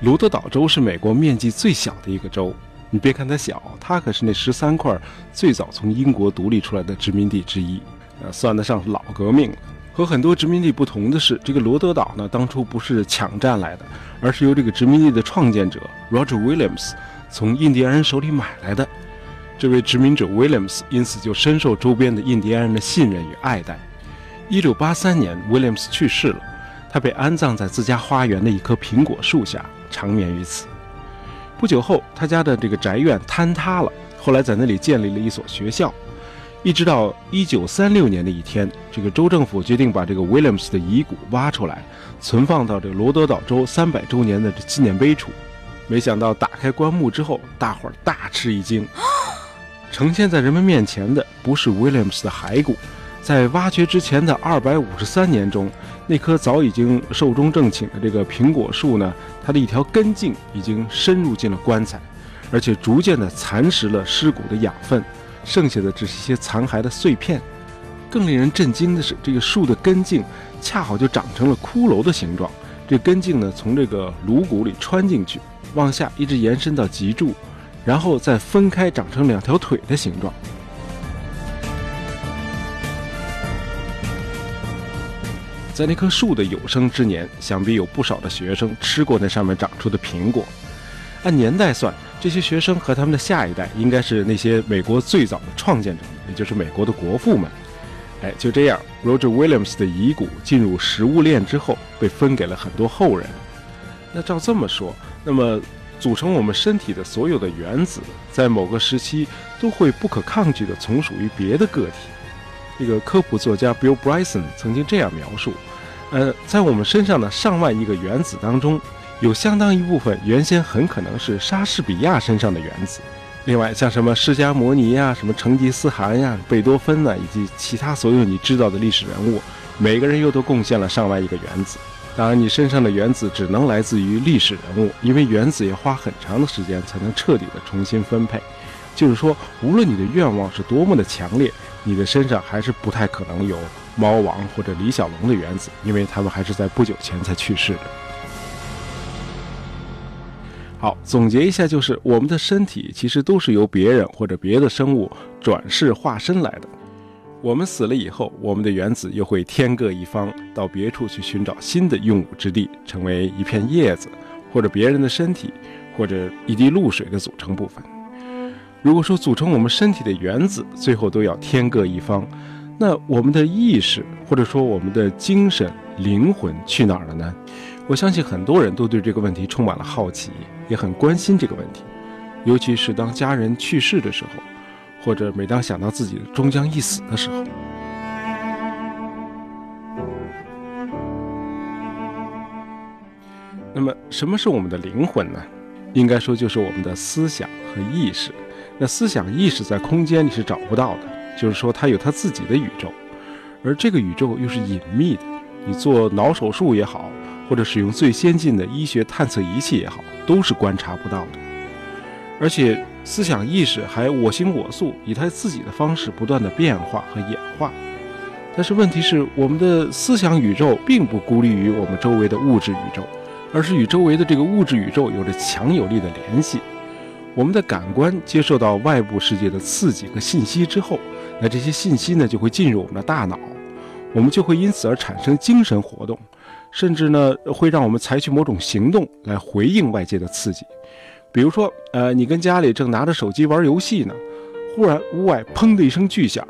罗德岛州是美国面积最小的一个州。你别看它小，它可是那十三块最早从英国独立出来的殖民地之一，呃，算得上老革命了。和很多殖民地不同的是，这个罗德岛呢，当初不是抢占来的，而是由这个殖民地的创建者 Roger Williams 从印第安人手里买来的。这位殖民者 Williams 因此就深受周边的印第安人的信任与爱戴。一六八三年，Williams 去世了，他被安葬在自家花园的一棵苹果树下，长眠于此。不久后，他家的这个宅院坍塌了，后来在那里建立了一所学校。一直到一九三六年的一天，这个州政府决定把这个 Williams 的遗骨挖出来，存放到这个罗德岛州三百周年的这纪念碑处。没想到打开棺木之后，大伙儿大吃一惊，呈现在人们面前的不是 Williams 的骸骨，在挖掘之前的二百五十三年中。那棵早已经寿终正寝的这个苹果树呢，它的一条根茎已经深入进了棺材，而且逐渐的蚕食了尸骨的养分，剩下的只是一些残骸的碎片。更令人震惊的是，这个树的根茎恰好就长成了骷髅的形状。这根茎呢，从这个颅骨里穿进去，往下一直延伸到脊柱，然后再分开长成两条腿的形状。在那棵树的有生之年，想必有不少的学生吃过那上面长出的苹果。按年代算，这些学生和他们的下一代应该是那些美国最早的创建者，也就是美国的国父们。哎，就这样，Roger Williams 的遗骨进入食物链之后，被分给了很多后人。那照这么说，那么组成我们身体的所有的原子，在某个时期都会不可抗拒地从属于别的个体。这个科普作家 Bill Bryson 曾经这样描述。呃，在我们身上的上万亿个原子当中，有相当一部分原先很可能是莎士比亚身上的原子。另外，像什么释迦摩尼呀、什么成吉思汗呀、贝多芬呐，以及其他所有你知道的历史人物，每个人又都贡献了上万亿个原子。当然，你身上的原子只能来自于历史人物，因为原子要花很长的时间才能彻底的重新分配。就是说，无论你的愿望是多么的强烈，你的身上还是不太可能有。猫王或者李小龙的原子，因为他们还是在不久前才去世的。好，总结一下，就是我们的身体其实都是由别人或者别的生物转世化身来的。我们死了以后，我们的原子又会天各一方，到别处去寻找新的用武之地，成为一片叶子，或者别人的身体，或者一滴露水的组成部分。如果说组成我们身体的原子最后都要天各一方。那我们的意识，或者说我们的精神、灵魂去哪儿了呢？我相信很多人都对这个问题充满了好奇，也很关心这个问题。尤其是当家人去世的时候，或者每当想到自己终将一死的时候。那么，什么是我们的灵魂呢？应该说，就是我们的思想和意识。那思想、意识在空间里是找不到的。就是说，它有它自己的宇宙，而这个宇宙又是隐秘的。你做脑手术也好，或者使用最先进的医学探测仪器也好，都是观察不到的。而且，思想意识还我行我素，以它自己的方式不断的变化和演化。但是问题是，我们的思想宇宙并不孤立于我们周围的物质宇宙，而是与周围的这个物质宇宙有着强有力的联系。我们的感官接受到外部世界的刺激和信息之后。那这些信息呢，就会进入我们的大脑，我们就会因此而产生精神活动，甚至呢，会让我们采取某种行动来回应外界的刺激。比如说，呃，你跟家里正拿着手机玩游戏呢，忽然屋外砰的一声巨响，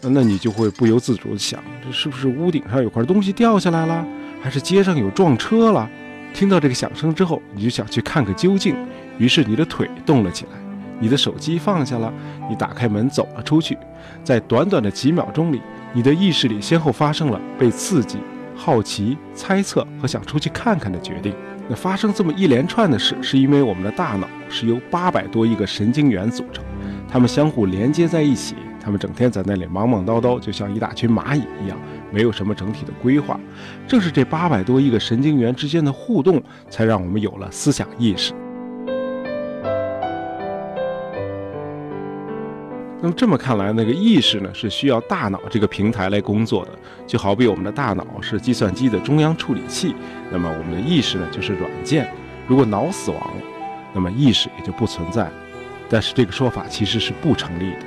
那你就会不由自主的想，这是不是屋顶上有块东西掉下来了，还是街上有撞车了？听到这个响声之后，你就想去看个究竟，于是你的腿动了起来。你的手机放下了，你打开门走了出去，在短短的几秒钟里，你的意识里先后发生了被刺激、好奇、猜测和想出去看看的决定。那发生这么一连串的事，是因为我们的大脑是由八百多亿个神经元组成，它们相互连接在一起，他们整天在那里忙忙叨叨，就像一大群蚂蚁一样，没有什么整体的规划。正是这八百多亿个神经元之间的互动，才让我们有了思想意识。那么这么看来，那个意识呢是需要大脑这个平台来工作的，就好比我们的大脑是计算机的中央处理器，那么我们的意识呢就是软件。如果脑死亡了，那么意识也就不存在。但是这个说法其实是不成立的，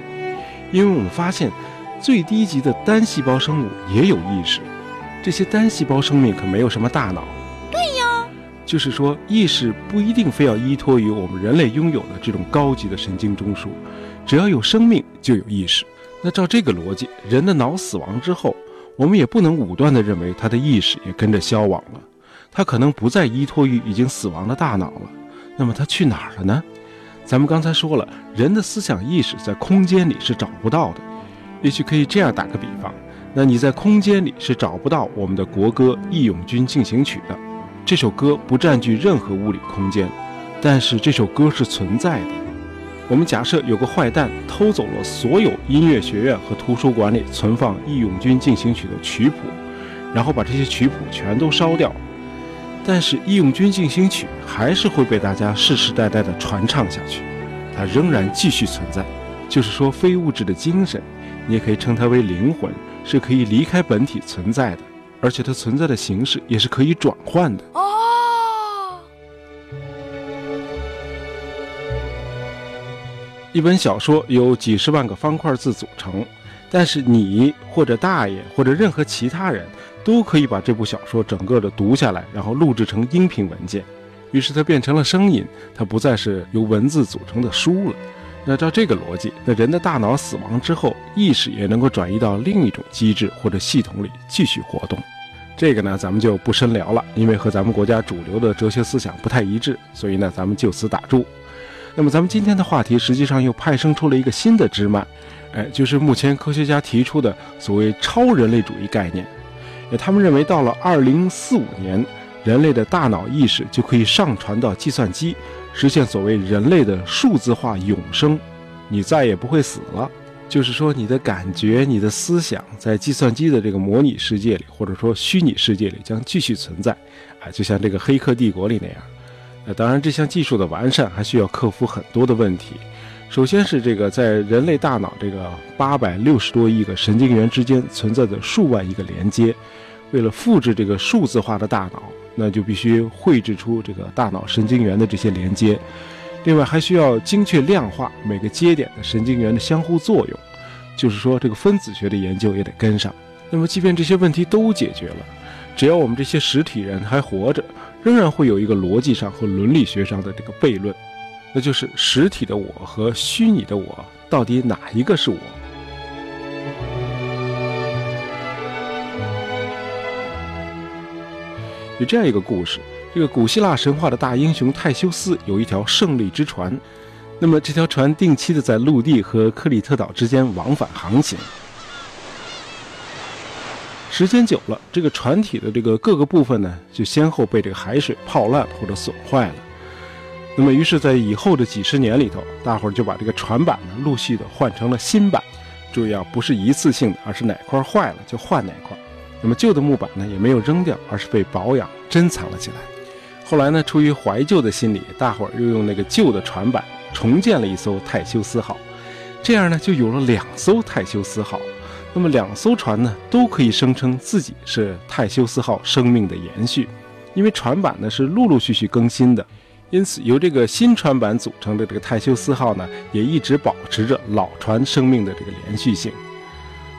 因为我们发现最低级的单细胞生物也有意识，这些单细胞生命可没有什么大脑。对呀，就是说意识不一定非要依托于我们人类拥有的这种高级的神经中枢。只要有生命，就有意识。那照这个逻辑，人的脑死亡之后，我们也不能武断地认为他的意识也跟着消亡了。他可能不再依托于已经死亡的大脑了。那么他去哪儿了呢？咱们刚才说了，人的思想意识在空间里是找不到的。也许可以这样打个比方：那你在空间里是找不到我们的国歌《义勇军进行曲》的。这首歌不占据任何物理空间，但是这首歌是存在的。我们假设有个坏蛋偷走了所有音乐学院和图书馆里存放《义勇军进行曲》的曲谱，然后把这些曲谱全都烧掉，但是《义勇军进行曲》还是会被大家世世代代的传唱下去，它仍然继续存在。就是说，非物质的精神，你也可以称它为灵魂，是可以离开本体存在的，而且它存在的形式也是可以转换的。哦一本小说由几十万个方块字组成，但是你或者大爷或者任何其他人都可以把这部小说整个的读下来，然后录制成音频文件，于是它变成了声音，它不再是由文字组成的书了。那照这个逻辑，那人的大脑死亡之后，意识也能够转移到另一种机制或者系统里继续活动。这个呢，咱们就不深聊了，因为和咱们国家主流的哲学思想不太一致，所以呢，咱们就此打住。那么咱们今天的话题实际上又派生出了一个新的枝蔓，哎，就是目前科学家提出的所谓超人类主义概念。他们认为到了二零四五年，人类的大脑意识就可以上传到计算机，实现所谓人类的数字化永生，你再也不会死了。就是说，你的感觉、你的思想在计算机的这个模拟世界里，或者说虚拟世界里将继续存在，啊，就像这个《黑客帝国》里那样。那当然，这项技术的完善还需要克服很多的问题。首先是这个在人类大脑这个八百六十多亿个神经元之间存在着数万亿个连接，为了复制这个数字化的大脑，那就必须绘制出这个大脑神经元的这些连接。另外还需要精确量化每个节点的神经元的相互作用，就是说这个分子学的研究也得跟上。那么即便这些问题都解决了，只要我们这些实体人还活着。仍然会有一个逻辑上和伦理学上的这个悖论，那就是实体的我和虚拟的我到底哪一个是我？有这样一个故事：这个古希腊神话的大英雄泰修斯有一条胜利之船，那么这条船定期的在陆地和克里特岛之间往返航行。时间久了，这个船体的这个各个部分呢，就先后被这个海水泡烂或者损坏了。那么，于是，在以后的几十年里头，大伙儿就把这个船板呢，陆续的换成了新板。注意啊，不是一次性的，而是哪块坏了就换哪块。那么，旧的木板呢，也没有扔掉，而是被保养珍藏了起来。后来呢，出于怀旧的心理，大伙儿又用那个旧的船板重建了一艘泰修斯号，这样呢，就有了两艘泰修斯号。那么两艘船呢，都可以声称自己是泰修斯号生命的延续，因为船板呢是陆陆续续更新的，因此由这个新船板组成的这个泰修斯号呢，也一直保持着老船生命的这个连续性。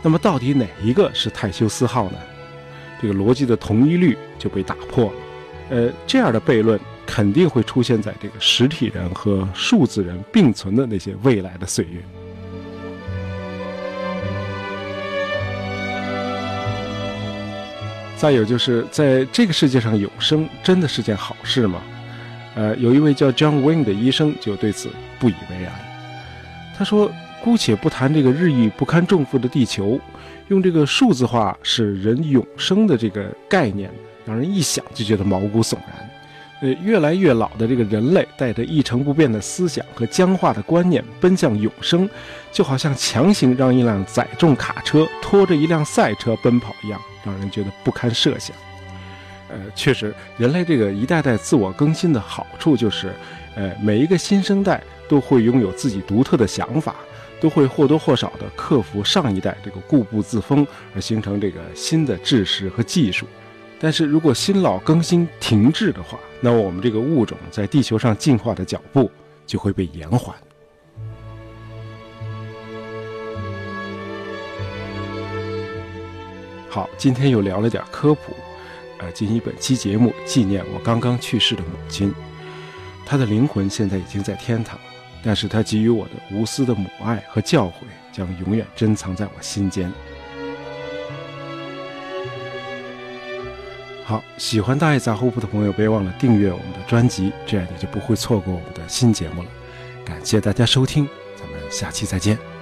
那么到底哪一个是泰修斯号呢？这个逻辑的同一律就被打破了。呃，这样的悖论肯定会出现在这个实体人和数字人并存的那些未来的岁月。再有就是在这个世界上有生真的是件好事吗？呃，有一位叫 John Wayne 的医生就对此不以为然。他说：“姑且不谈这个日益不堪重负的地球，用这个数字化使人永生的这个概念，让人一想就觉得毛骨悚然。呃，越来越老的这个人类带着一成不变的思想和僵化的观念奔向永生，就好像强行让一辆载重卡车拖着一辆赛车奔跑一样。”让人觉得不堪设想。呃，确实，人类这个一代代自我更新的好处就是，呃，每一个新生代都会拥有自己独特的想法，都会或多或少的克服上一代这个固步自封，而形成这个新的知识和技术。但是如果新老更新停滞的话，那我们这个物种在地球上进化的脚步就会被延缓。好，今天又聊了点科普，而，进行本期节目纪念我刚刚去世的母亲。她的灵魂现在已经在天堂，但是她给予我的无私的母爱和教诲将永远珍藏在我心间。好，喜欢大爱杂货铺的朋友，别忘了订阅我们的专辑，这样你就不会错过我们的新节目了。感谢大家收听，咱们下期再见。